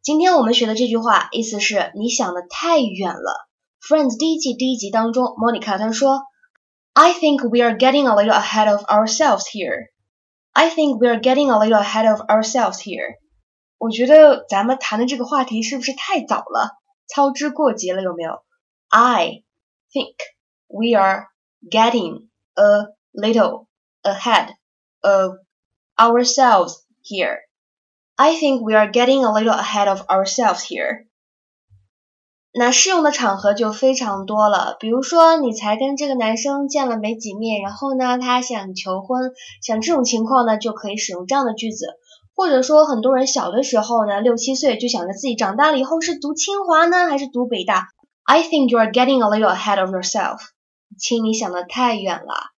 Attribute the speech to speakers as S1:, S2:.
S1: 今天我们学的这句话意思是你想的太远了。Friends 第一季第一集当中，Monica 她说，I think we are getting a little ahead of ourselves here. I think we are getting a little ahead of ourselves here. 我觉得咱们谈的这个话题是不是太早了，操之过急了，有没有？I think we are getting a little ahead of ourselves here. I think we are getting a little ahead of ourselves here. 那适用的场合就非常多了，比如说你才跟这个男生见了没几面，然后呢他想求婚，像这种情况呢就可以使用这样的句子，或者说很多人小的时候呢六七岁就想着自己长大了以后是读清华呢还是读北大，I think you are getting a little ahead of yourself，亲你想的太远了。